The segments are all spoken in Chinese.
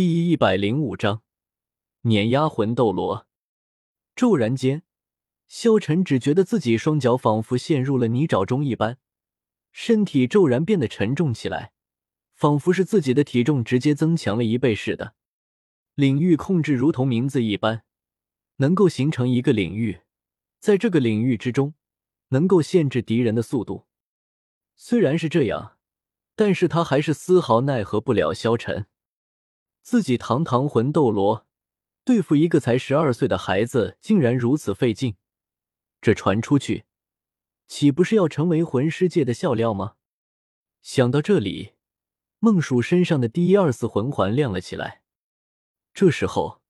第一百零五章碾压魂斗罗。骤然间，萧晨只觉得自己双脚仿佛陷入了泥沼中一般，身体骤然变得沉重起来，仿佛是自己的体重直接增强了一倍似的。领域控制如同名字一般，能够形成一个领域，在这个领域之中，能够限制敌人的速度。虽然是这样，但是他还是丝毫奈何不了萧晨。自己堂堂魂斗罗，对付一个才十二岁的孩子，竟然如此费劲，这传出去，岂不是要成为魂师界的笑料吗？想到这里，孟蜀身上的第一二四魂环亮了起来。这时候，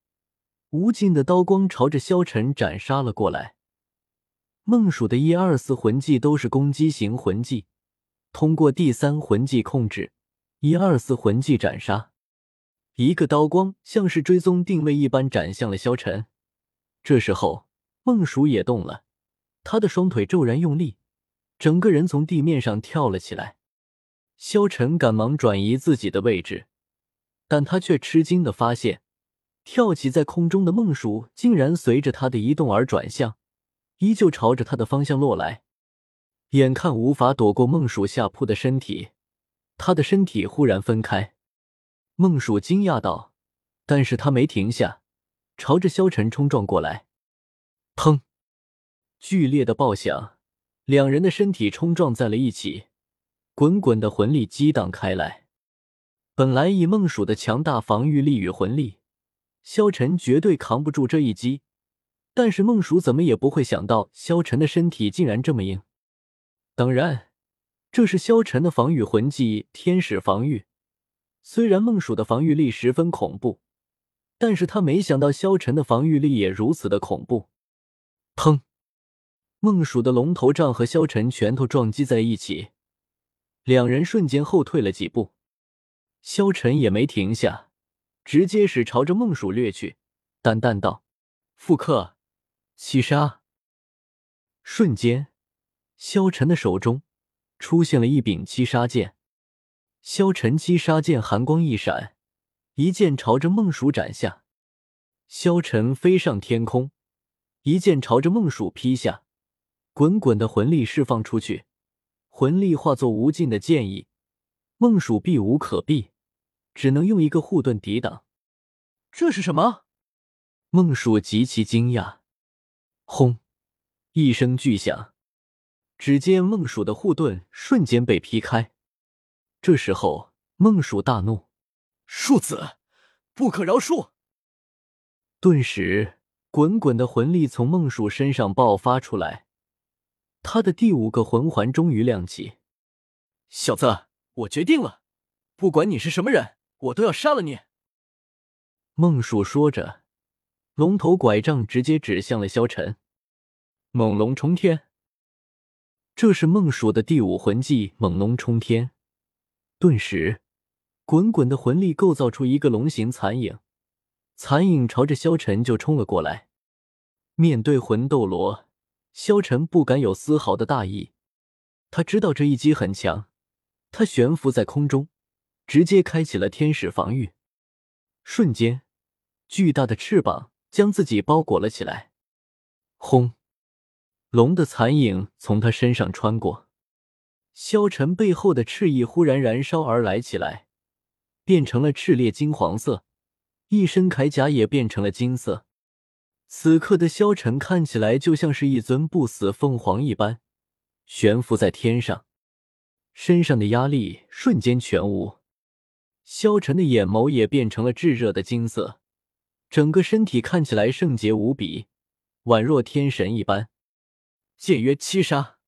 无尽的刀光朝着萧晨斩杀了过来。孟蜀的一二四魂技都是攻击型魂技，通过第三魂技控制一二四魂技斩杀。一个刀光像是追踪定位一般斩向了萧晨。这时候，孟蜀也动了，他的双腿骤然用力，整个人从地面上跳了起来。萧晨赶忙转移自己的位置，但他却吃惊的发现，跳起在空中的孟蜀竟然随着他的移动而转向，依旧朝着他的方向落来。眼看无法躲过孟蜀下扑的身体，他的身体忽然分开。孟蜀惊讶道：“但是他没停下，朝着萧晨冲撞过来。”砰！剧烈的爆响，两人的身体冲撞在了一起，滚滚的魂力激荡开来。本来以孟蜀的强大防御力与魂力，萧晨绝对扛不住这一击。但是孟蜀怎么也不会想到，萧晨的身体竟然这么硬。当然，这是萧晨的防御魂技——天使防御。虽然孟蜀的防御力十分恐怖，但是他没想到萧晨的防御力也如此的恐怖。砰！孟蜀的龙头杖和萧晨拳头撞击在一起，两人瞬间后退了几步。萧晨也没停下，直接是朝着孟蜀掠去，淡淡道：“复刻，七杀。”瞬间，萧晨的手中出现了一柄七杀剑。萧晨七杀剑寒光一闪，一剑朝着孟蜀斩下。萧晨飞上天空，一剑朝着孟蜀劈下，滚滚的魂力释放出去，魂力化作无尽的剑意，孟蜀避无可避，只能用一个护盾抵挡。这是什么？孟蜀极其惊讶。轰！一声巨响，只见孟蜀的护盾瞬间被劈开。这时候，孟蜀大怒：“庶子，不可饶恕！”顿时，滚滚的魂力从孟蜀身上爆发出来，他的第五个魂环终于亮起。小子，我决定了，不管你是什么人，我都要杀了你！孟蜀说着，龙头拐杖直接指向了萧晨。猛龙冲天，这是孟蜀的第五魂技——猛龙冲天。顿时，滚滚的魂力构造出一个龙形残影，残影朝着萧晨就冲了过来。面对魂斗罗，萧晨不敢有丝毫的大意。他知道这一击很强，他悬浮在空中，直接开启了天使防御。瞬间，巨大的翅膀将自己包裹了起来。轰！龙的残影从他身上穿过。萧晨背后的赤翼忽然燃烧而来起来，变成了炽烈金黄色，一身铠甲也变成了金色。此刻的萧晨看起来就像是一尊不死凤凰一般，悬浮在天上，身上的压力瞬间全无。萧晨的眼眸也变成了炙热的金色，整个身体看起来圣洁无比，宛若天神一般。剑曰七杀。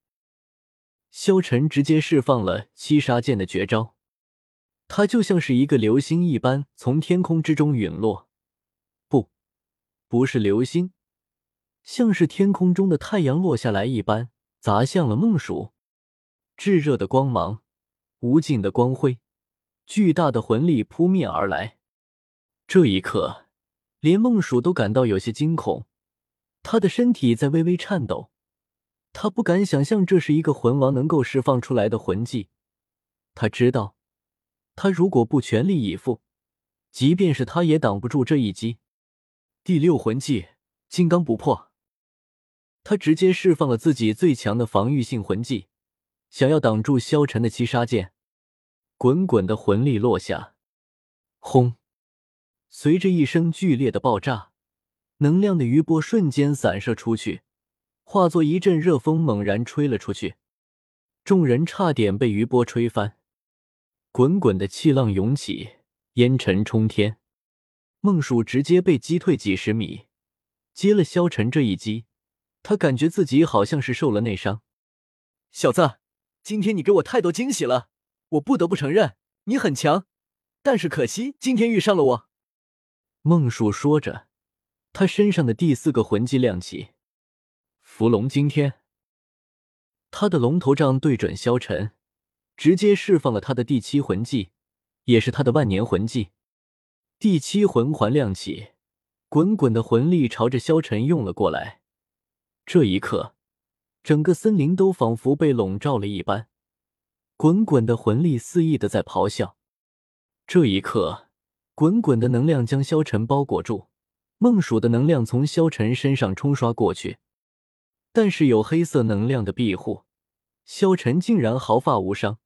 萧晨直接释放了七杀剑的绝招，他就像是一个流星一般从天空之中陨落，不，不是流星，像是天空中的太阳落下来一般砸向了孟蜀。炙热的光芒，无尽的光辉，巨大的魂力扑面而来。这一刻，连孟蜀都感到有些惊恐，他的身体在微微颤抖。他不敢想象这是一个魂王能够释放出来的魂技。他知道，他如果不全力以赴，即便是他也挡不住这一击。第六魂技金刚不破，他直接释放了自己最强的防御性魂技，想要挡住萧晨的七杀剑。滚滚的魂力落下，轰！随着一声剧烈的爆炸，能量的余波瞬间散射出去，化作一阵热风猛然吹了出去，众人差点被余波吹翻。滚滚的气浪涌起，烟尘冲天，孟蜀直接被击退几十米。接了萧晨这一击，他感觉自己好像是受了内伤。小子，今天你给我太多惊喜了。我不得不承认，你很强，但是可惜今天遇上了我。孟蜀说着，他身上的第四个魂技亮起，伏龙惊天。他的龙头杖对准萧晨，直接释放了他的第七魂技，也是他的万年魂技。第七魂环亮起，滚滚的魂力朝着萧晨涌了过来。这一刻，整个森林都仿佛被笼罩了一般。滚滚的魂力肆意的在咆哮，这一刻，滚滚的能量将萧晨包裹住。孟蜀的能量从萧晨身上冲刷过去，但是有黑色能量的庇护，萧晨竟然毫发无伤。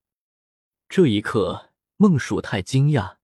这一刻，孟蜀太惊讶，